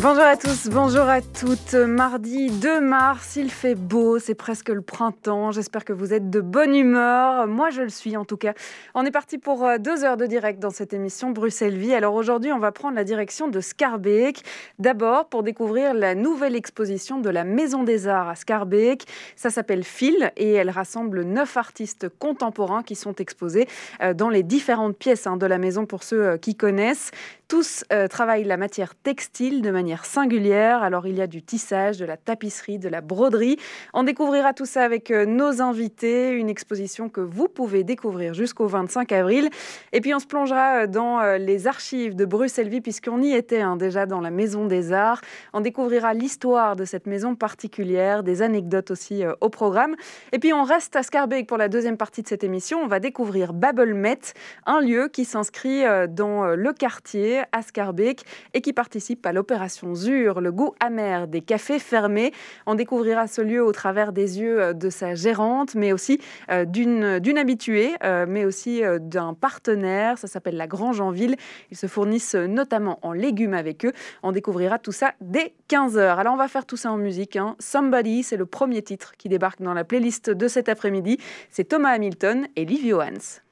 Bonjour à tous, bonjour à toutes. Mardi 2 mars, il fait beau, c'est presque le printemps. J'espère que vous êtes de bonne humeur. Moi, je le suis en tout cas. On est parti pour euh, deux heures de direct dans cette émission Bruxelles Vie. Alors aujourd'hui, on va prendre la direction de Scarbeck. D'abord, pour découvrir la nouvelle exposition de la Maison des Arts à Scarbeck. Ça s'appelle Phil et elle rassemble neuf artistes contemporains qui sont exposés euh, dans les différentes pièces hein, de la maison pour ceux euh, qui connaissent. Tous travaillent la matière textile de manière singulière. Alors il y a du tissage, de la tapisserie, de la broderie. On découvrira tout ça avec nos invités, une exposition que vous pouvez découvrir jusqu'au 25 avril. Et puis on se plongera dans les archives de Bruxelles-Vie puisqu'on y était hein, déjà dans la Maison des Arts. On découvrira l'histoire de cette maison particulière, des anecdotes aussi au programme. Et puis on reste à Scarbeck pour la deuxième partie de cette émission. On va découvrir Babelmet, un lieu qui s'inscrit dans le quartier à Scarbeck et qui participe à l'opération ZUR, le goût amer des cafés fermés. On découvrira ce lieu au travers des yeux de sa gérante, mais aussi euh, d'une habituée, euh, mais aussi euh, d'un partenaire. Ça s'appelle la Grange en Ville. Ils se fournissent notamment en légumes avec eux. On découvrira tout ça dès 15h. Alors on va faire tout ça en musique. Hein. Somebody, c'est le premier titre qui débarque dans la playlist de cet après-midi. C'est Thomas Hamilton et Liv Johans.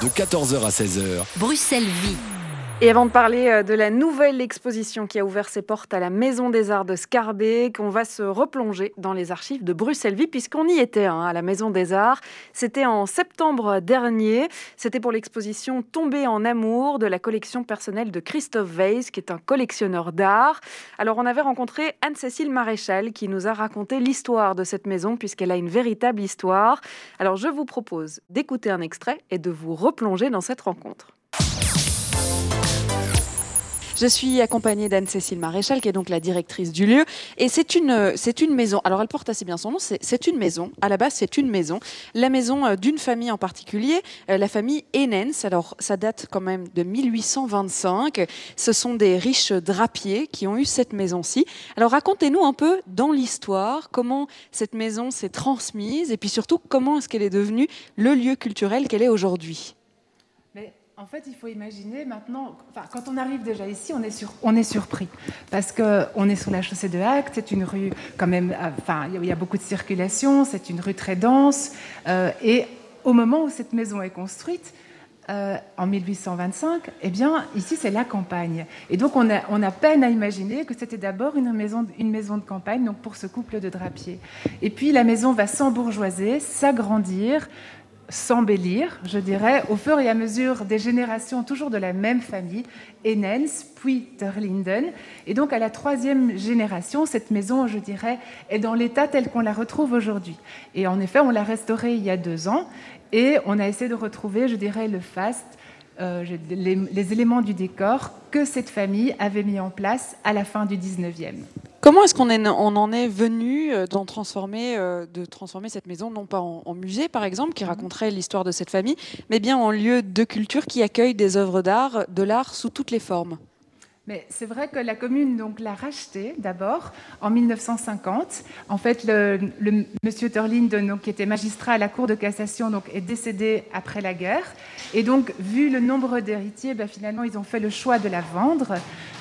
De 14h à 16h. Bruxelles vit. Et avant de parler euh, de la nouvelle exposition qui a ouvert ses portes à la Maison des Arts de Scarbeck, on va se replonger dans les archives de Bruxelles-Vie, puisqu'on y était hein, à la Maison des Arts. C'était en septembre dernier. C'était pour l'exposition Tombée en amour de la collection personnelle de Christophe Weiss, qui est un collectionneur d'art. Alors, on avait rencontré Anne-Cécile Maréchal, qui nous a raconté l'histoire de cette maison, puisqu'elle a une véritable histoire. Alors, je vous propose d'écouter un extrait et de vous replonger dans cette rencontre. Je suis accompagnée d'Anne-Cécile Maréchal, qui est donc la directrice du lieu. Et c'est une, c'est une maison. Alors, elle porte assez bien son nom. C'est une maison. À la base, c'est une maison. La maison euh, d'une famille en particulier, euh, la famille Enens. Alors, ça date quand même de 1825. Ce sont des riches drapiers qui ont eu cette maison-ci. Alors, racontez-nous un peu dans l'histoire comment cette maison s'est transmise et puis surtout comment est-ce qu'elle est devenue le lieu culturel qu'elle est aujourd'hui. En fait, il faut imaginer maintenant, quand on arrive déjà ici, on est, sur, on est surpris. Parce qu'on est sur la chaussée de Hague, c'est une rue quand même, enfin, il y a beaucoup de circulation, c'est une rue très dense. Euh, et au moment où cette maison est construite, euh, en 1825, eh bien, ici, c'est la campagne. Et donc, on a, on a peine à imaginer que c'était d'abord une maison, une maison de campagne, donc pour ce couple de drapiers. Et puis, la maison va s'embourgeoiser, s'agrandir, s'embellir, je dirais, au fur et à mesure des générations, toujours de la même famille, Enens, puis Terlinden. Et donc, à la troisième génération, cette maison, je dirais, est dans l'état tel qu'on la retrouve aujourd'hui. Et en effet, on l'a restaurée il y a deux ans, et on a essayé de retrouver, je dirais, le faste, euh, les, les éléments du décor que cette famille avait mis en place à la fin du 19e. Comment est-ce qu'on en est venu euh, transformer, euh, de transformer cette maison, non pas en, musée par exemple, qui mhm. raconterait l'histoire de cette famille, mais bien en lieu de culture qui accueille des œuvres d'art, de l'art sous toutes les formes? Mais c'est vrai que la commune donc l'a racheté d'abord en 1950. En fait, le, monsieur Turlin, qui était magistrat à la Cour de cassation, donc est décédé après la guerre. Et donc, vu le nombre d'héritiers, ben, finalement, ils ont fait le choix de la vendre.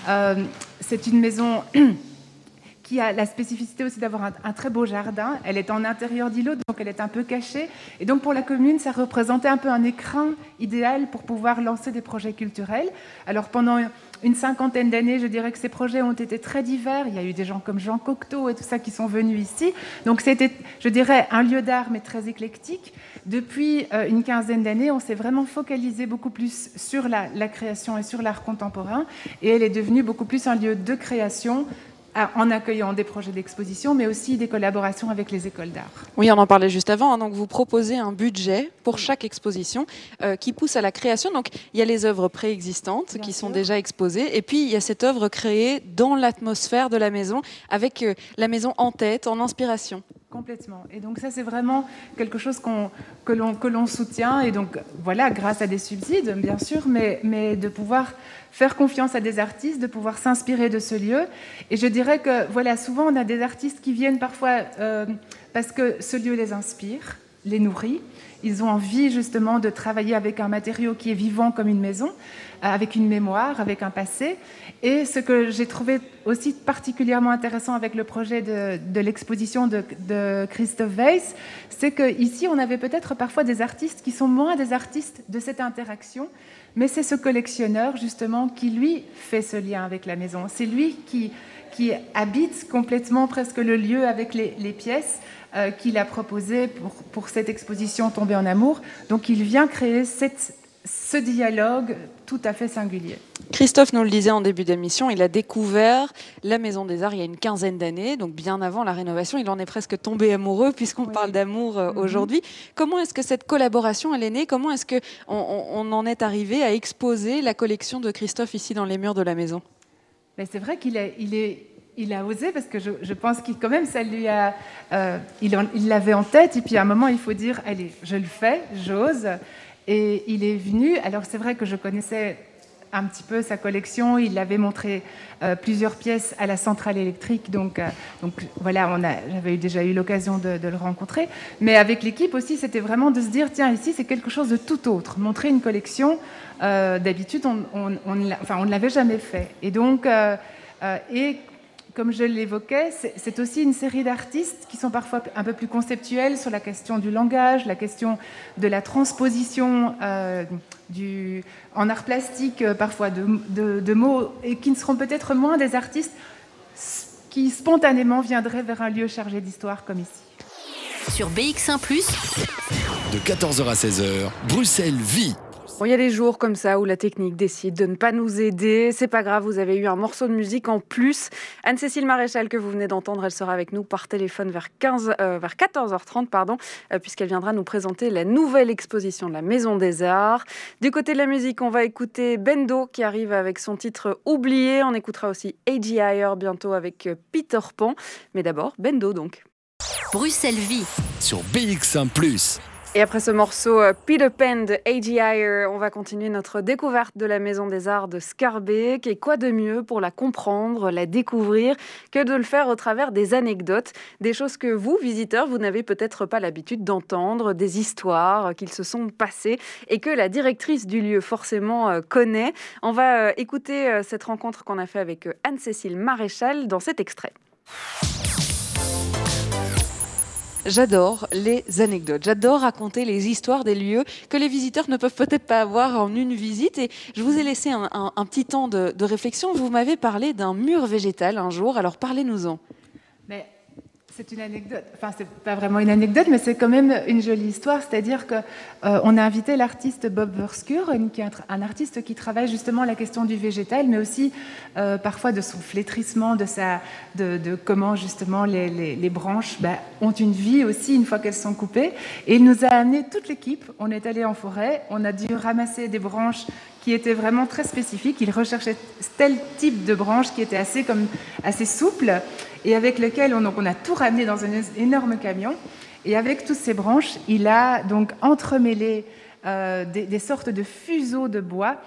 Euh, c'est une maison qui a la spécificité aussi d'avoir un, très beau jardin. Elle est en intérieur d'îlot, donc elle est un peu cachée. Et donc pour la commune, ça représentait un peu un écrin idéal pour pouvoir lancer des projets culturels. Alors pendant une cinquantaine d'années, je dirais que ces projets ont été très divers. Il y a eu des gens comme Jean Cocteau et tout ça qui sont venus ici. Donc c'était, je dirais, un lieu d'art, mais très éclectique. Depuis euh, une quinzaine d'années, on s'est vraiment focalisé beaucoup plus sur la, la création et sur l'art contemporain. Et elle est devenue beaucoup plus un lieu de création, en accueillant des projets d'exposition, mais aussi des collaborations avec les écoles d'art. Oui, on en parlait juste avant. Hein. donc, vous proposez un budget pour chaque exposition euh, qui pousse à la création. Donc, il y a les œuvres préexistantes qui sont déjà exposées, et puis il y a cette œuvre créée dans l'atmosphère de la maison, avec euh, la maison en tête, en inspiration. Complètement. Et donc ça, c'est vraiment quelque chose que, l'on, soutient. Et donc voilà, grâce à des subsides, bien sûr, mais, de pouvoir faire confiance à des artistes, de pouvoir s'inspirer de ce lieu. Et je dirais que voilà, souvent on a des artistes qui viennent parfois euh, parce que ce lieu les inspire, les nourrit. Ils ont envie justement de travailler avec un matériau qui est vivant comme une maison, avec une mémoire, avec un passé. Et ce que j'ai trouvé aussi particulièrement intéressant avec le projet de, l'exposition de, Christophe Weiss, c'est qu'ici, on avait peut-être parfois des artistes qui sont moins des artistes de cette interaction, mais c'est ce collectionneur justement qui, lui, fait ce lien avec la maison. C'est lui qui, habite complètement presque le lieu avec les, pièces. Euh, qu'il a proposé pour, pour, cette exposition Tombée en amour. Donc il vient créer cette, ce dialogue tout à fait singulier. Christophe nous le disait en début d'émission, il a découvert la Maison des Arts il y a une quinzaine d'années, donc bien avant la rénovation. Il en est presque tombé amoureux puisqu'on parle d'amour euh, mhm. aujourd'hui. Comment est-ce que cette collaboration elle est née? Comment est-ce qu'on on en est arrivé à exposer la collection de Christophe ici dans les murs de la maison? C'est vrai qu'il est, il est il a osé parce que je, pense qu'il quand même ça lui a euh, il l'avait en tête et puis à un moment il faut dire allez je le fais j'ose et il est venu. Alors c'est vrai que je connaissais un petit peu sa collection. Il avait montré euh, plusieurs pièces à la centrale électrique. Donc euh, voilà j'avais déjà eu l'occasion de, le rencontrer. Mais avec l'équipe aussi c'était vraiment de se dire tiens ici c'est quelque chose de tout autre. Montrer une collection d'habitude on, on ne l'avait jamais fait. Et donc et comme je l'évoquais, c'est aussi une série d'artistes qui sont parfois un peu plus conceptuels sur la question du langage, la question de la transposition euh, du, en art plastique, euh, parfois de, mots, et qui ne seront peut-être moins des artistes qui spontanément viendraient vers un lieu chargé d'histoire comme ici. Sur BX1 ⁇ de 14h à 16h, Bruxelles vit il y a des jours comme ça où la technique décide de ne pas nous aider. C'est pas grave, vous avez eu un morceau de musique en plus. Anne-Cécile Maréchal, que vous venez d'entendre, elle sera avec nous par téléphone vers, 15, euh, vers 14h30, pardon, euh, puisqu'elle viendra nous présenter la nouvelle exposition de la Maison des Arts. Du côté de la musique, on va écouter Bendo qui arrive avec son titre Oublié. On écoutera aussi A.G. bientôt avec euh, Peter Pan. Mais d'abord, Bendo donc. Bruxelles Vie. Sur BX1 ⁇ et après ce morceau euh, Peter Pan de A.G. on va continuer notre découverte de la Maison des Arts de Scarbeck. Et quoi de mieux pour la comprendre, la découvrir, que de le faire au travers des anecdotes, des choses que vous, visiteurs, vous n'avez peut-être pas l'habitude d'entendre, des histoires qu'ils se sont passées et que la directrice du lieu forcément euh, connaît. On va euh, écouter cette rencontre qu'on a fait avec Anne-Cécile Maréchal dans cet extrait. J'adore les anecdotes. J'adore raconter les histoires des lieux que les visiteurs ne peuvent peut-être pas avoir en une visite. Et je vous ai laissé un, petit temps de, de réflexion. Vous m'avez parlé d'un mur végétal un jour. Alors parlez-nous-en. C'est une anecdote, enfin c'est pas vraiment une anecdote, mais c'est quand même une jolie histoire. C'est-à-dire qu'on euh, a invité l'artiste Bob Verskure, qui est un artiste qui travaille justement la question du végétal, mais aussi euh, parfois de son flétrissement, de, sa, de, comment justement les, branches bah, ont une vie aussi une fois qu'elles sont coupées. Et il nous a amené toute l'équipe. On est allé en forêt, on a dû ramasser des branches qui étaient vraiment très spécifiques. Il recherchait tel type de branche qui était assez, comme, assez souple et avec lequel on, on a tout ramené dans un énorme camion. Et avec toutes ces branches, il a donc entremêlé euh, des, sortes de fuseaux de bois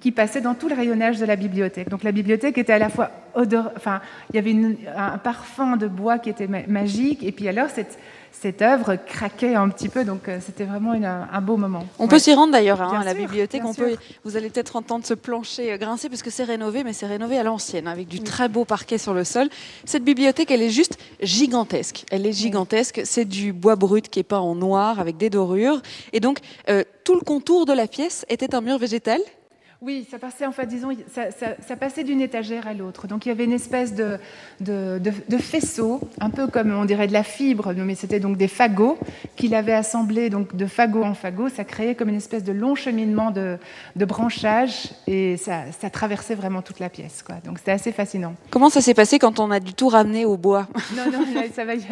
qui, passaient dans tout le rayonnage de la bibliothèque. Donc la bibliothèque était à la fois odeur, enfin il y avait un parfum de bois qui était magique, et puis alors cette, cette œuvre craquait un petit peu, donc euh, c'était vraiment un beau moment. On peut s'y rendre d'ailleurs hein, à la bibliothèque. On peut, vous allez peut-être entendre ce plancher euh, grincer parce que c'est rénové, mais c'est rénové à l'ancienne avec du très beau parquet sur le sol. Cette bibliothèque, elle est juste gigantesque. Elle est gigantesque. C'est du bois brut qui est peint en noir avec des dorures, et donc euh, tout le contour de la pièce était un mur végétal. Oui, ça passait, fait, disons, ça, passait d'une étagère à l'autre. Donc il y avait une espèce de, de, faisceau, un peu comme on dirait de la fibre, mais c'était donc des fagots qu'il avait assemblés donc de fagot en fagot. Ça créait comme une espèce de long cheminement de, branchage et ça, traversait vraiment toute la pièce. Quoi. Donc c'était assez fascinant. Comment ça s'est passé quand on a du tout ramené au bois? Non, non, ça va. y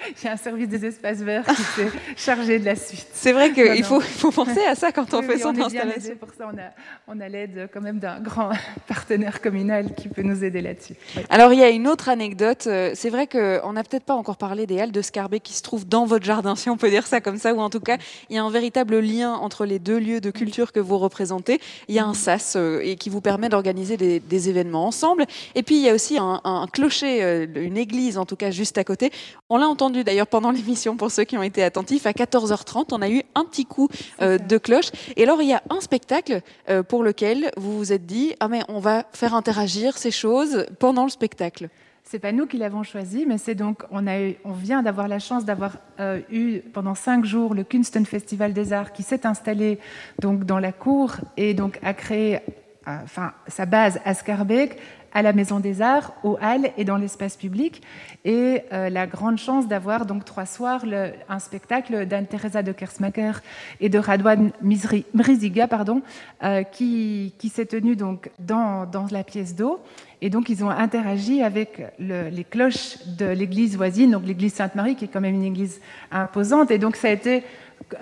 a un service des espaces verts qui s'est chargé de la suite. C'est vrai qu'il faut, faut, penser à ça quand on fait son on installation. pour ça, on a, on a l'aide quand même d'un grand partenaire communal qui peut nous aider là-dessus. Alors, il y a une autre anecdote. Euh, c'est vrai qu'on n'a peut-être pas encore parlé des halles de Scarbeck qui se trouvent dans votre jardin, si on peut dire ça comme ça, ou en tout cas, il y a un véritable lien entre les deux lieux de culture que vous représentez. Il y a un sas euh, et qui vous permet d'organiser des, des, événements ensemble. Et puis, il y a aussi un, un clocher, euh, une église en tout cas, juste à côté. On l'a entendu d'ailleurs pendant l'émission pour ceux qui ont été attentifs. À 14h30, on a eu un petit coup euh, de cloche. Et alors, il y a un spectacle euh, pour lequel vous vous êtes dit Ah, mais on va faire interagir ces choses pendant le spectacle. C'est pas nous qui l'avons choisi, mais c'est donc on a eu, on vient d'avoir la chance d'avoir euh, eu pendant cinq jours le Kunsten Festival des Arts qui s'est installé donc dans la cour et donc a créé enfin sa base à Scarbeck à la Maison des Arts, aux Halles et dans l'espace public. Et euh, la grande chance d'avoir donc trois soirs un spectacle d'Anne-Theresa de Kersmacher et de Radwan Mriziga, pardon, euh, qui, qui s'est tenu donc dans, dans la pièce d'eau. Et donc, ils ont interagi avec le, les cloches de l'église voisine, donc l'église Sainte-Marie, qui est quand même une église imposante. Et donc, ça a été,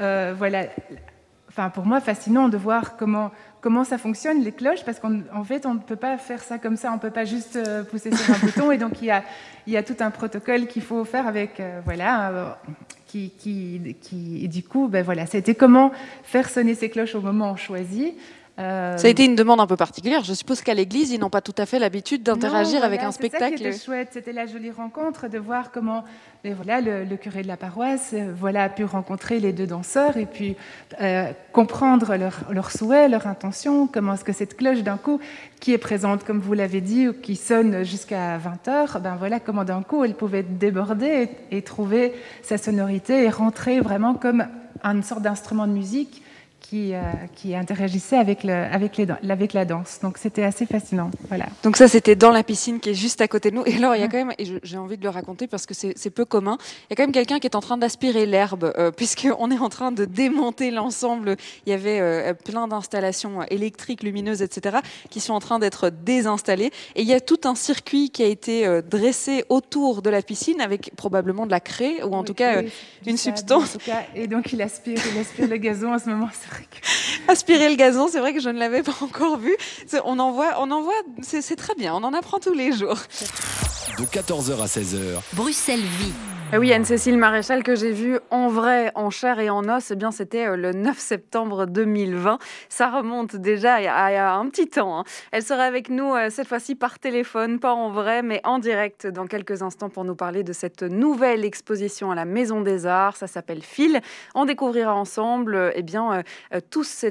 euh, voilà, enfin, pour moi, fascinant de voir comment comment ça fonctionne, les cloches, parce qu'en fait, on ne peut pas faire ça comme ça, on ne peut pas juste euh, pousser sur un bouton, et donc il y a, tout un protocole qu'il faut faire avec, euh, voilà, euh, qui, qui, qui, du coup, ben voilà, c'était comment faire sonner ces cloches au moment choisi. Ça a été une demande un peu particulière. Je suppose qu'à l'église, ils n'ont pas tout à fait l'habitude d'interagir voilà, avec un spectacle. C'était chouette, c'était la jolie rencontre de voir comment et voilà, le, le, curé de la paroisse euh, voilà, a pu rencontrer les deux danseurs et puis euh, comprendre leurs leur souhaits, leurs intentions, comment est-ce que cette cloche d'un coup, qui est présente, comme vous l'avez dit, ou qui sonne jusqu'à 20h, ben voilà comment d'un coup elle pouvait déborder et, et trouver sa sonorité et rentrer vraiment comme une sorte d'instrument de musique qui, euh, qui interagissait avec, le, avec, les, avec la danse. Donc c'était assez fascinant. Voilà. Donc ça c'était dans la piscine qui est juste à côté de nous. Et alors il y a quand même, et j'ai envie de le raconter parce que c'est peu commun, il y a quand même quelqu'un qui est en train d'aspirer l'herbe euh, puisqu'on est en train de démonter l'ensemble. Il y avait euh, plein d'installations électriques, lumineuses, etc. qui sont en train d'être désinstallées. Et il y a tout un circuit qui a été euh, dressé autour de la piscine avec probablement de la craie ou en oui, tout cas oui, une substance. En tout cas, et donc il aspire, il aspire le gazon en ce moment. Aspirer le gazon, c'est vrai que je ne l'avais pas encore vu. On en voit, on en voit, c'est très bien, on en apprend tous les jours. De 14h à 16h. Bruxelles vit. Ah oui, Anne-Cécile Maréchal, que j'ai vue en vrai, en chair et en os, eh bien, c'était euh, le 9 septembre 2020. Ça remonte déjà à, un petit temps. Hein. Elle sera avec nous euh, cette fois-ci par téléphone, pas en vrai, mais en direct dans quelques instants pour nous parler de cette nouvelle exposition à la Maison des Arts. Ça s'appelle Fil. On découvrira ensemble eh bien, euh, tous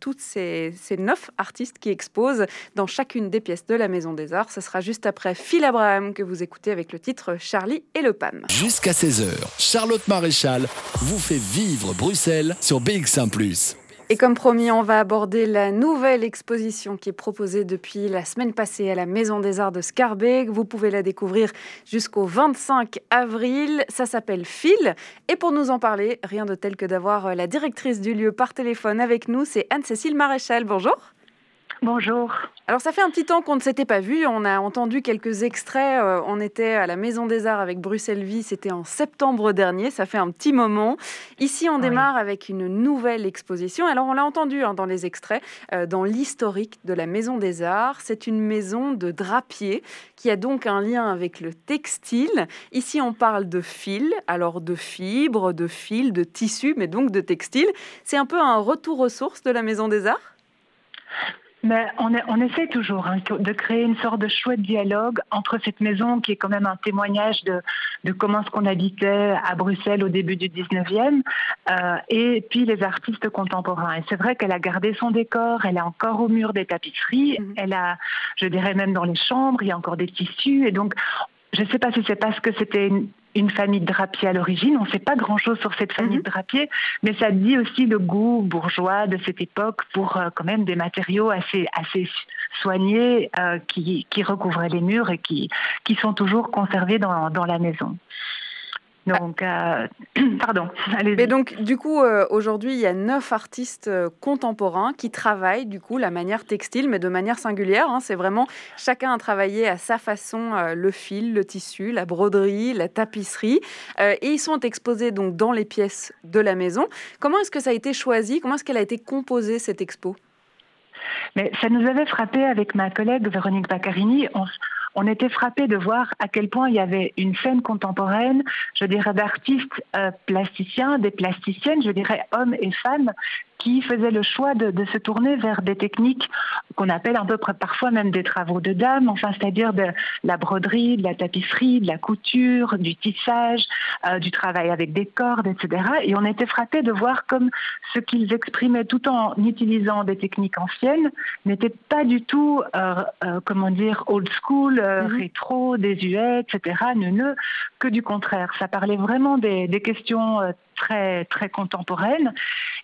toutes ces, ces neuf artistes qui exposent dans chacune des pièces de la Maison des Arts. Ce sera juste après Phil Abraham que vous écoutez avec le titre Charlie et le PAM. Jusqu'à 16h, Charlotte Maréchal vous fait vivre Bruxelles sur BX1 ⁇ et comme promis, on va aborder la nouvelle exposition qui est proposée depuis la semaine passée à la Maison des Arts de Scarbeck. Vous pouvez la découvrir jusqu'au 25 avril. Ça s'appelle Fil. Et pour nous en parler, rien de tel que d'avoir la directrice du lieu par téléphone avec nous, c'est Anne-Cécile Maréchal. Bonjour. Bonjour. Alors ça fait un petit temps qu'on ne s'était pas vu, on a entendu quelques extraits, euh, on était à la Maison des Arts avec Bruxelles Vie, c'était en septembre dernier, ça fait un petit moment. Ici on démarre avec une nouvelle exposition, alors on l'a entendu hein, dans les extraits, euh, dans l'historique de la Maison des Arts, c'est une maison de drapier qui a donc un lien avec le textile. Ici on parle de fil, alors de fibres, de fil, de tissu, mais donc de textile. C'est un peu un retour aux sources de la Maison des Arts? Mais on, est, on, essaie toujours hein, de créer une sorte de chouette dialogue entre cette maison qui est quand même un témoignage de, de comment ce qu'on habitait à Bruxelles au début du 19e euh, et puis les artistes contemporains. Et c'est vrai qu'elle a gardé son décor, elle est encore au mur des tapisseries, mmh. elle a, je dirais même dans les chambres, il y a encore des tissus et donc je ne sais pas si c'est parce que c'était une, famille de drapiers à l'origine. On ne sait pas grand-chose sur cette famille -hmm. de drapiers, mais ça dit aussi le goût bourgeois de cette époque pour euh, quand même des matériaux assez, assez soignés euh, qui, qui, recouvraient les murs et qui, qui sont toujours conservés dans, dans la maison. Donc, euh, pardon. Mais donc, du coup, euh, aujourd'hui, il y a neuf artistes euh, contemporains qui travaillent, du coup, la manière textile, mais de manière singulière. Hein. C'est vraiment chacun a travaillé à sa façon le fil, le tissu, la broderie, la tapisserie. et ils sont exposés donc dans les pièces de la maison. Comment est-ce que ça a été choisi? Comment est-ce qu'elle a été composée, cette expo? Mais ça nous avait frappé avec ma collègue Véronique Baccarini. On, on était frappé de voir à quel point il y avait une scène contemporaine, je dirais, d'artistes euh, plasticiens, des plasticiennes, je dirais hommes et femmes, qui faisaient le choix de, se tourner vers des techniques qu'on appelle un peu parfois même des travaux de dames, enfin c'est-à-dire de la broderie, de la tapisserie, de la couture, du tissage, euh, du travail avec des cordes, etc. Et on était frappé de voir comme ce qu'ils exprimaient tout en utilisant des techniques anciennes n'était pas du tout, euh, euh, comment dire, old school, mhm. rétro, désuet, etc., neuneux, que du contraire. Ça parlait vraiment des, des questions très, très contemporaine.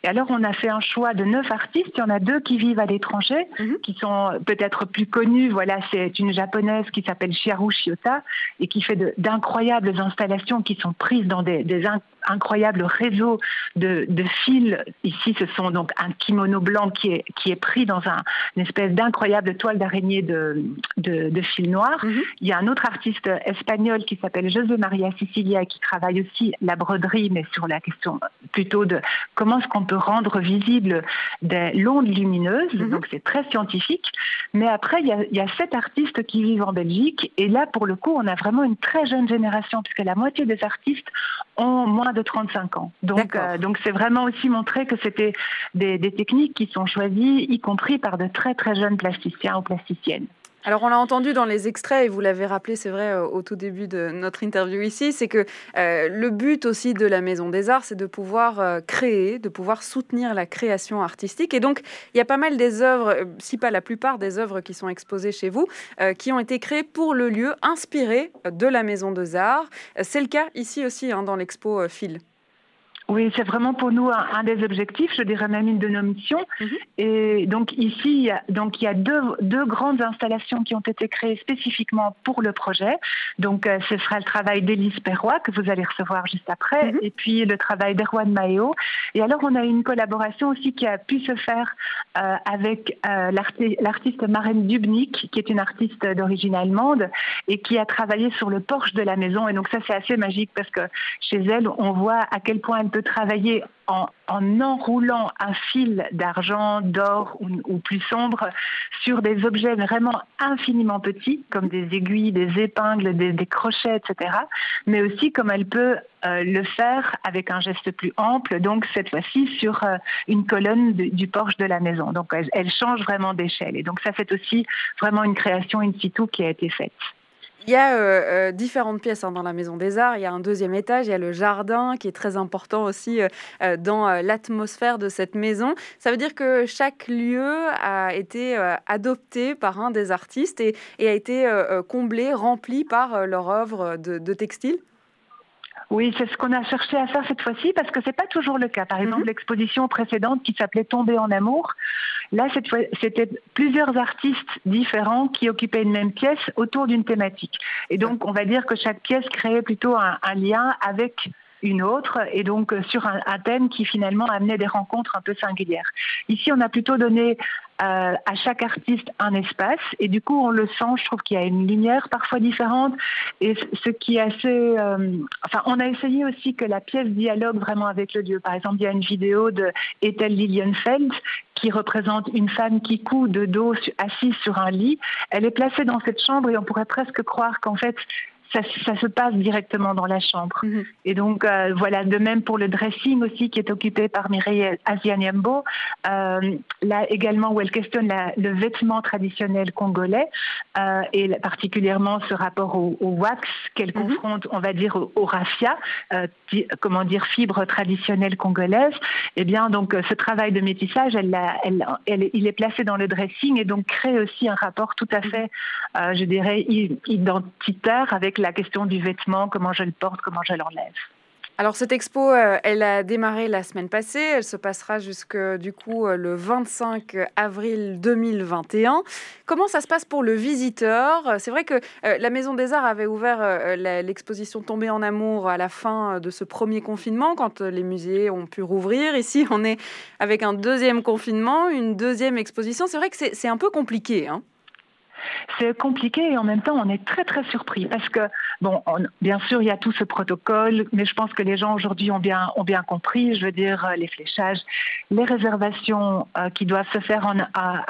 Et alors, on a fait un choix de neuf artistes. Il y en a deux qui vivent à l'étranger, mhm. qui sont peut-être plus connus. Voilà, c'est une japonaise qui s'appelle Shiaru Shiota et qui fait d'incroyables installations qui sont prises dans des, des, incroyable réseau de, fils. Ici, ce sont donc un kimono blanc qui est, qui est pris dans un, une espèce d'incroyable toile d'araignée de, de, fils noirs. Mhm. Il y a un autre artiste espagnol qui s'appelle José Maria Sicilia qui travaille aussi la broderie, mais sur la question plutôt de comment est-ce qu'on peut rendre visible des l'onde lumineuse. Mhm. Donc, c'est très scientifique. Mais après, il y, a, il y a sept artistes qui vivent en Belgique. Et là, pour le coup, on a vraiment une très jeune génération, puisque la moitié des artistes ont moins de 35 ans. Donc, euh, donc c'est vraiment aussi montrer que c'était des, des techniques qui sont choisies, y compris par de très très jeunes plasticiens ou plasticiennes. Alors on l'a entendu dans les extraits et vous l'avez rappelé, c'est vrai, euh, au tout début de notre interview ici, c'est que euh, le but aussi de la Maison des Arts, c'est de pouvoir créer, de pouvoir soutenir la création artistique. Et donc il y a pas mal des œuvres, si pas la plupart des œuvres qui sont exposées chez vous, qui ont été créées pour le lieu, inspirées de la Maison des Arts. C'est le cas ici aussi hein, dans l'expo Phil. Oui, c'est vraiment pour nous un, des objectifs, je dirais même une de nos missions. Mhm. Et donc ici, il y a, donc il y a deux, deux, grandes installations qui ont été créées spécifiquement pour le projet. Donc euh, ce sera le travail d'Élise Perrois que vous allez recevoir juste après, mhm. et puis le travail d'Erwan Maeo. Et alors on a une collaboration aussi qui a pu se faire euh, avec euh, l'artiste Marine Dubnik, qui est une artiste d'origine allemande et qui a travaillé sur le porche de la maison. Et donc ça c'est assez magique parce que chez elle, on voit à quel point elle peut travailler en, enroulant un fil d'argent, d'or ou, plus sombre sur des objets vraiment infiniment petits, comme des aiguilles, des épingles, des, crochets, etc. Mais aussi comme elle peut euh, le faire avec un geste plus ample, donc cette fois-ci sur euh, une colonne du porche de la maison. Donc elle, change vraiment d'échelle. Et donc ça, c'est aussi vraiment une création in situ qui a été faite. Il y a euh, euh, différentes pièces hein, dans la Maison des Arts. Il y a un deuxième étage, il y a le jardin qui est très important aussi euh, dans l'atmosphère de cette maison. Ça veut dire que chaque lieu a été adopté par un des artistes et, a été comblé, rempli par leur œuvre de textile oui, c'est ce qu'on a cherché à faire cette fois-ci parce que c'est pas toujours le cas. Par mhm. exemple, l'exposition précédente qui s'appelait Tomber en amour, là cette fois, c'était plusieurs artistes différents qui occupaient une même pièce autour d'une thématique. Et donc, on va dire que chaque pièce créait plutôt un, lien avec une autre, et donc euh, sur un, thème qui finalement amenait des rencontres un peu singulières. Ici, on a plutôt donné euh, à chaque artiste un espace et du coup on le sent, je trouve qu'il y a une lumière parfois différente et ce qui est assez... Euh, enfin on a essayé aussi que la pièce dialogue vraiment avec le lieu. Par exemple il y a une vidéo de Ethel Lilienfeld qui représente une femme qui coud de dos assise sur un lit. Elle est placée dans cette chambre et on pourrait presque croire qu'en fait ça, ça, se passe directement dans la chambre. Mhm. Et donc, euh, voilà, de même pour le dressing aussi, qui est occupé par Mireille Asianiembo, euh, là également où elle questionne le vêtement traditionnel congolais, euh, et particulièrement ce rapport au, wax qu'elle mhm. confronte, on va dire, au, raffia, euh, comment dire, fibre traditionnelle congolaise. Eh bien, donc, ce travail de métissage, elle, elle, elle, il est placé dans le dressing et donc crée aussi un rapport tout à mhm. fait, je dirais, identitaire avec la question du vêtement, comment je le porte, comment je l'enlève. Alors cette expo, euh, elle a démarré la semaine passée, elle se passera jusque du coup euh, le 25 avril 2021. Comment ça se passe pour le visiteur? C'est vrai que euh, la Maison des Arts avait ouvert l'exposition Tombée en amour à la fin de ce premier confinement, quand les musées ont pu rouvrir. Ici, on est avec un deuxième confinement, une deuxième exposition. C'est vrai que c'est un peu compliqué. Hein c'est compliqué et en même temps, on est très très surpris parce que, bon, bien sûr, il y a tout ce protocole, mais je pense que les gens aujourd'hui ont bien, ont bien compris, je veux dire, euh, les fléchages, les réservations euh, qui doivent se faire en,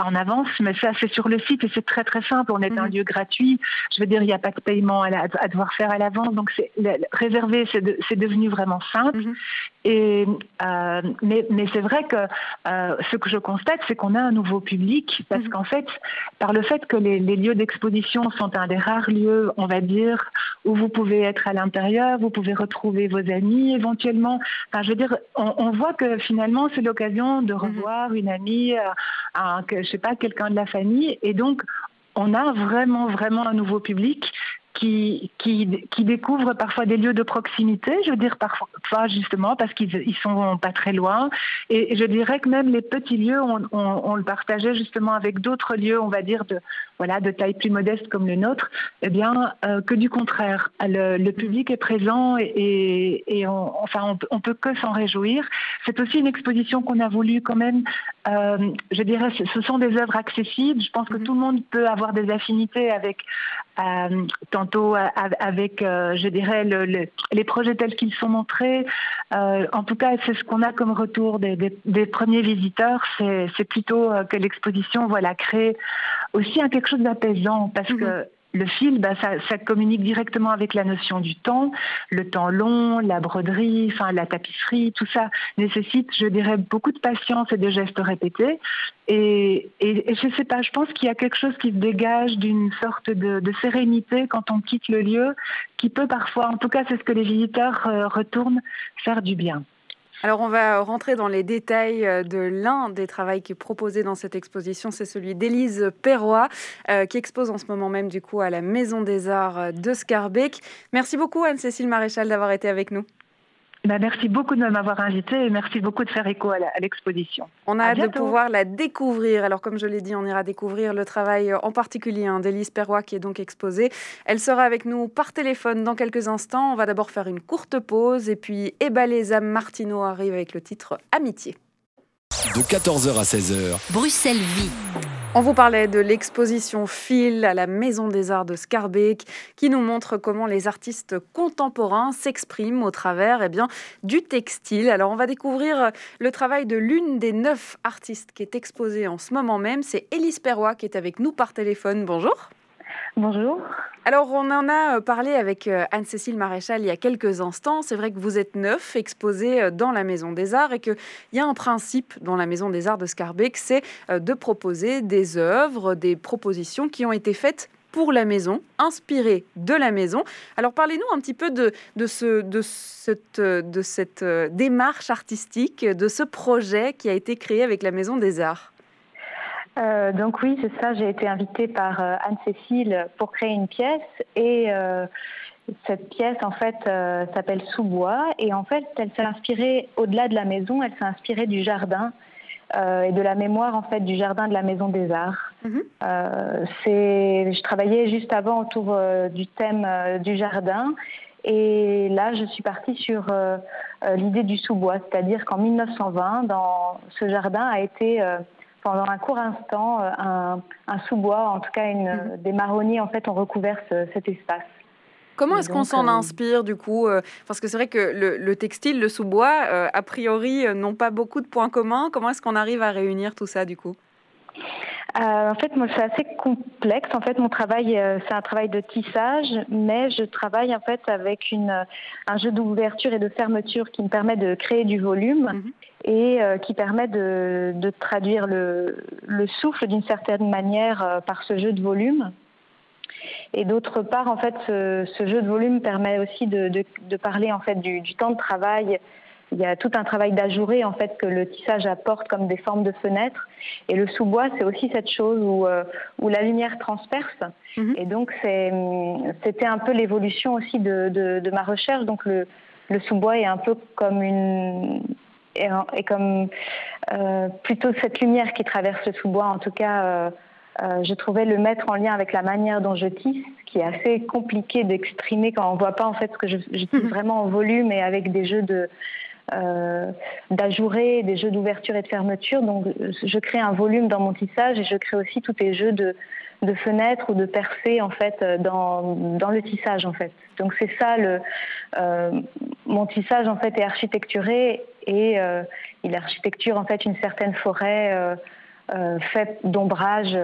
en avance, mais ça, c'est sur le site et c'est très très simple. On est un mhm. lieu gratuit, je veux dire, il n'y a pas de paiement à, devoir faire à l'avance, donc c'est réservé, c'est devenu vraiment simple. Mhm. Et, euh, mais, mais c'est vrai que ce que je constate, c'est qu'on a un nouveau public parce mhm. qu'en fait, par le fait que les, les lieux d'exposition sont un des rares lieux, on va dire, où vous pouvez être à l'intérieur, vous pouvez retrouver vos amis éventuellement. Enfin, je veux dire, on, voit que finalement, c'est l'occasion de mhm. revoir une amie, euh, un, je sais pas, quelqu'un de la famille. Et donc, on a vraiment, vraiment un nouveau public qui, qui, qui, découvrent parfois des lieux de proximité, je veux dire parfois justement parce qu'ils ils sont pas très loin. Et, je dirais que même les petits lieux, on, on, le partageait justement avec d'autres lieux, on va dire de voilà de taille plus modeste comme le nôtre. Eh bien, euh, que du contraire, le, le, public est présent et, et on, enfin on, on, peut que s'en réjouir. C'est aussi une exposition qu'on a voulu quand même. Euh, je dirais, ce sont des œuvres accessibles. Je pense que mm-hmm. tout le monde peut avoir des affinités avec euh, tantôt avec, euh, je dirais, les projets tels qu'ils sont montrés. Euh, en tout cas, c'est ce qu'on a comme retour des, premiers visiteurs. C'est plutôt que l'exposition voilà, crée aussi un quelque chose d'apaisant parce mhm. que le fil, bah, ça, communique directement avec la notion du temps, le temps long, la broderie, enfin la tapisserie, tout ça nécessite, je dirais, beaucoup de patience et de gestes répétés. Et, et, je sais pas, je pense qu'il y a quelque chose qui se dégage d'une sorte de, de, sérénité quand on quitte le lieu, qui peut parfois, en tout cas, c'est ce que les visiteurs euh, retournent, faire du bien. Alors on va rentrer dans les détails euh, de l'un des travaux qui est proposé dans cette exposition, c'est celui d'Élise Perrois, euh, qui expose en ce moment même du coup à la Maison des Arts de Scarbeck. Merci beaucoup Anne-Cécile Maréchal d'avoir été avec nous. Bah, merci beaucoup de m'avoir invité et merci beaucoup de faire écho à l'exposition. On a hâte de pouvoir la découvrir. Alors, comme je l'ai dit, on ira découvrir le travail en particulier hein, d'Élise Perrois qui est donc exposée. Elle sera avec nous par téléphone dans quelques instants. On va d'abord faire une courte pause et puis Ebaleza Martino arrive avec le titre Amitié. De 14h à 16h. Bruxelles vit. On vous parlait de l'exposition Fil à la Maison des Arts de Scarbeck qui nous montre comment les artistes contemporains s'expriment au travers eh bien, du textile. Alors on va découvrir le travail de l'une des neuf artistes qui est exposée en ce moment même. C'est Élise Perrois qui est avec nous par téléphone. Bonjour. Bonjour. Alors, on en a euh, parlé avec euh, Anne-Cécile Maréchal il y a quelques instants. C'est vrai que vous êtes neuf, exposé euh, dans la Maison des Arts et qu'il y a un principe dans la Maison des Arts de Scarbeck, c'est de proposer des œuvres, des propositions qui ont été faites pour la maison, inspirées de la maison. Alors, parlez-nous un petit peu de, de, ce, de cette, de cette démarche artistique, de ce projet qui a été créé avec la Maison des Arts. Euh, donc oui, c'est ça. J'ai été invitée par euh, Anne-Cécile pour créer une pièce et euh, cette pièce en fait s'appelle Sous-bois et en fait elle s'est inspirée au-delà de la maison, elle s'est inspirée du jardin et de la mémoire en fait du jardin de la Maison des Arts. Mhm. c'est, je travaillais juste avant autour du thème du jardin et là je suis partie sur l'idée du sous-bois, c'est-à-dire qu'en 1920 dans ce jardin a été pendant un court instant, euh, un, sous-bois, en tout cas une, mhm. des marronniers, en fait, ont recouvert cet espace. Comment est-ce qu'on s'en euh, inspire du coup euh, Parce que c'est vrai que le, textile, le sous-bois, a priori, n'ont pas beaucoup de points communs. Comment est-ce qu'on arrive à réunir tout ça du coup? En fait, moi, c'est assez complexe. En fait, mon travail, c'est un travail de tissage, mais je travaille en fait avec une, un jeu d'ouverture et de fermeture qui me permet de créer du volume. Mhm et euh, qui permet de, de traduire le, le souffle d'une certaine manière euh, par ce jeu de volume. Et d'autre part, en fait, ce, ce, jeu de volume permet aussi de, de, de parler en fait du, du, temps de travail. Il y a tout un travail d'ajouré en fait que le tissage apporte comme des formes de fenêtres. Et le sous-bois, c'est aussi cette chose où, euh, où la lumière transperce. Mhm. Et donc, c'était un peu l'évolution aussi de, de, ma recherche. Donc, le, le sous-bois est un peu comme une et, comme euh, plutôt cette lumière qui traverse le sous-bois. En tout cas, euh, euh, je trouvais le mettre en lien avec la manière dont je tisse, qui est assez compliqué d'exprimer quand on voit pas en fait ce que je, je tisse vraiment en volume et avec des jeux de euh, d'ajourés, des jeux d'ouverture et de fermeture. Donc, je crée un volume dans mon tissage et je crée aussi tous les jeux de, de fenêtres ou de percées en fait dans, dans le tissage en fait. Donc c'est ça le euh, mon tissage en fait est architecturé et euh, il architecture en fait une certaine forêt euh, faite d'ombrage,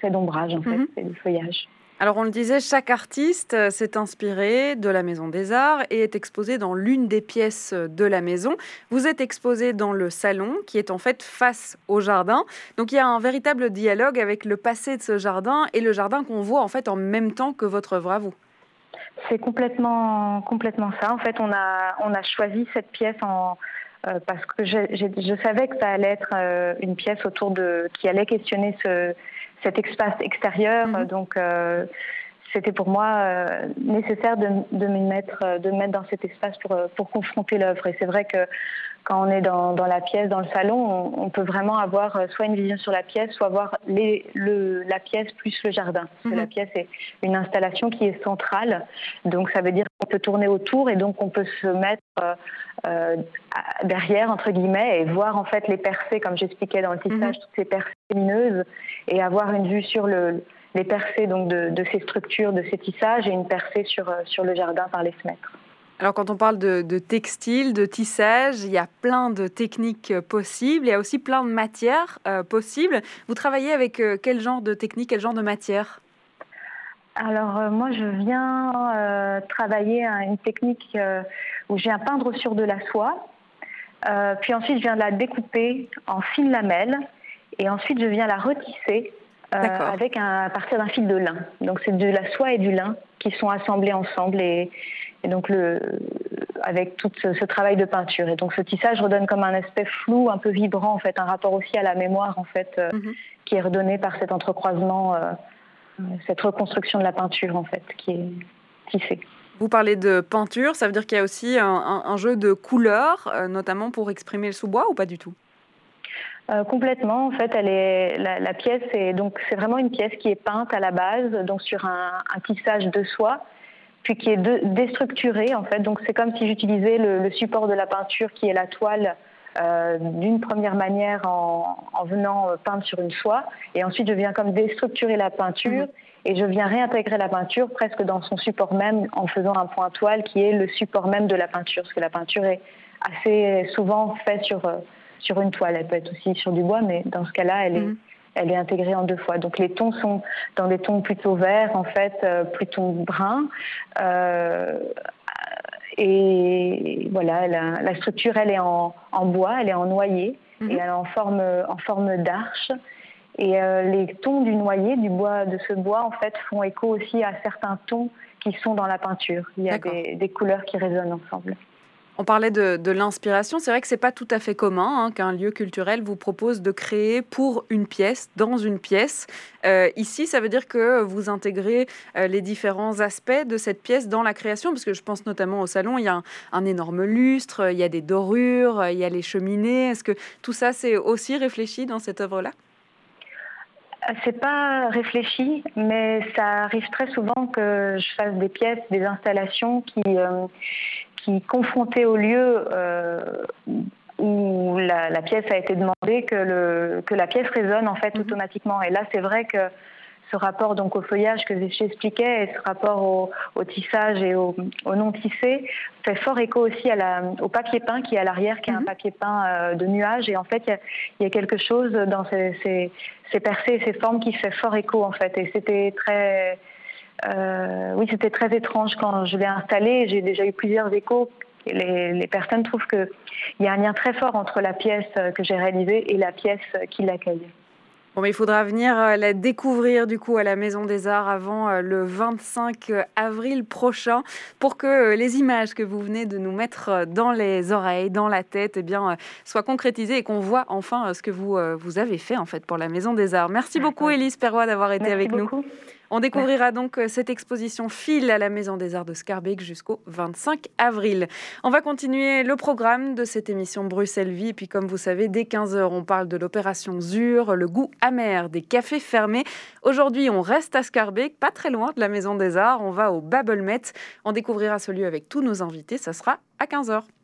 fait d'ombrage en fait, mm -hmm. et de feuillage. Alors on le disait, chaque artiste euh, s'est inspiré de la Maison des Arts et est exposé dans l'une des pièces de la maison. Vous êtes exposé dans le salon qui est en fait face au jardin. Donc il y a un véritable dialogue avec le passé de ce jardin et le jardin qu'on voit en fait en même temps que votre œuvre à vous. C'est complètement, complètement ça. En fait, on a, on a choisi cette pièce euh, parce que je, savais que ça allait être euh, une pièce autour de qui allait questionner ce, cet espace extérieur. -hmm. Donc, euh, c'était pour moi euh, nécessaire de, de, me mettre, de me mettre dans cet espace pour, pour confronter l'œuvre. Et c'est vrai que quand on est dans, dans, la pièce, dans le salon, on, on, peut vraiment avoir soit une vision sur la pièce, soit voir les, le, la pièce plus le jardin. Parce que la pièce est une installation qui est centrale. Donc, ça veut dire qu'on peut tourner autour et donc on peut se mettre euh, derrière, entre guillemets, et voir en fait les percées, comme j'expliquais dans le tissage, mm -hmm. toutes ces percées lumineuses, et avoir une vue sur le, les percées donc de, de, ces structures, de ces tissages, et une percée sur, sur le jardin par les fenêtres. Alors quand on parle de, de, textile, de tissage, il y a plein de techniques possibles, il y a aussi plein de matières euh, possibles. Vous travaillez avec euh, quel genre de technique, quel genre de matière alors euh, moi je viens euh, travailler une technique euh, où je viens peindre sur de la soie, puis ensuite je viens la découper en fines lamelles. Et ensuite je viens la retisser avec un, à partir d'un fil de lin. Donc c'est de la soie et du lin qui sont assemblés ensemble et, et donc le, avec tout ce, ce, travail de peinture. Et donc ce tissage redonne comme un aspect flou, un peu vibrant en fait, un rapport aussi à la mémoire en fait, mm -hmm. qui est redonné par cet entrecroisement cette reconstruction de la peinture en fait qui est tissée. Vous parlez de peinture, ça veut dire qu'il y a aussi un, un, un jeu de couleurs, euh, notamment pour exprimer le sous-bois ou pas du tout? Euh, complètement. En fait, elle est la, la pièce est donc c'est vraiment une pièce qui est peinte à la base, donc sur un, un tissage de soie, puis qui est de, déstructurée en fait. Donc c'est comme si j'utilisais le, le, support de la peinture qui est la toile euh, d'une première manière en, en, venant peindre sur une soie et ensuite je viens comme déstructurer la peinture mmh. et je viens réintégrer la peinture presque dans son support même en faisant un point toile qui est le support même de la peinture parce que la peinture est assez souvent faite sur, sur une toile elle peut être aussi sur du bois mais dans ce cas là elle est mmh. Elle est intégrée en deux fois. Donc les tons sont dans des tons plutôt verts, en fait, euh, plutôt bruns. Euh, et voilà, la, la, structure, elle est en, en, bois, elle est en noyer mmh. et elle est en forme, en forme d'arche. Et euh, les tons du noyer, du bois, de ce bois, en fait, font écho aussi à certains tons qui sont dans la peinture. Il y a des, des couleurs qui résonnent ensemble. On parlait de, de l'inspiration. C'est vrai que c'est pas tout à fait commun hein, qu'un lieu culturel vous propose de créer pour une pièce, dans une pièce. Euh, ici, ça veut dire que vous intégrez euh, les différents aspects de cette pièce dans la création, parce que je pense notamment au salon, il y a un, énorme lustre, il y a des dorures, il y a les cheminées. Est-ce que tout ça, c'est aussi réfléchi dans cette œuvre-là? C'est pas réfléchi, mais ça arrive très souvent que je fasse des pièces, des installations qui, euh, qui confrontaient au lieu euh, où la, la, pièce a été demandée, que, le, que la pièce résonne en fait mmh. automatiquement. Et là, c'est vrai que ce rapport donc au feuillage que j'expliquais et ce rapport au, au tissage et au, au, non tissé fait fort écho aussi à la, au papier peint qui est à l'arrière, qui est mmh. un papier peint euh, de nuages. Et en fait, il y a, y a, quelque chose dans ces, ces, ces percées ces formes qui fait fort écho en fait. Et c'était très, euh, oui, c'était très étrange quand je l'ai installé. J'ai déjà eu plusieurs échos. Les, les personnes trouvent qu'il y a un lien très fort entre la pièce que j'ai réalisée et la pièce qui l'accueille. Bon, mais il faudra venir euh, la découvrir du coup à la Maison des Arts avant euh, le 25 euh, avril prochain pour que les images que vous venez de nous mettre dans les oreilles, dans la tête, eh bien, soient concrétisées et qu'on voit enfin ce que vous, vous avez fait en fait pour la Maison des Arts. Merci beaucoup Élise Perrois d'avoir été Merci avec beaucoup. nous. On découvrira donc euh, cette exposition Fil à la Maison des Arts de Scarbeck jusqu'au 25 avril. On va continuer le programme de cette émission Bruxelles Vie. Et puis, comme vous savez, dès 15h, on parle de l'opération ZUR, le goût amer des cafés fermés. Aujourd'hui, on reste à Scarbeck, pas très loin de la Maison des Arts. On va au Babelmet. On découvrira ce lieu avec tous nos invités. Ça sera à 15h.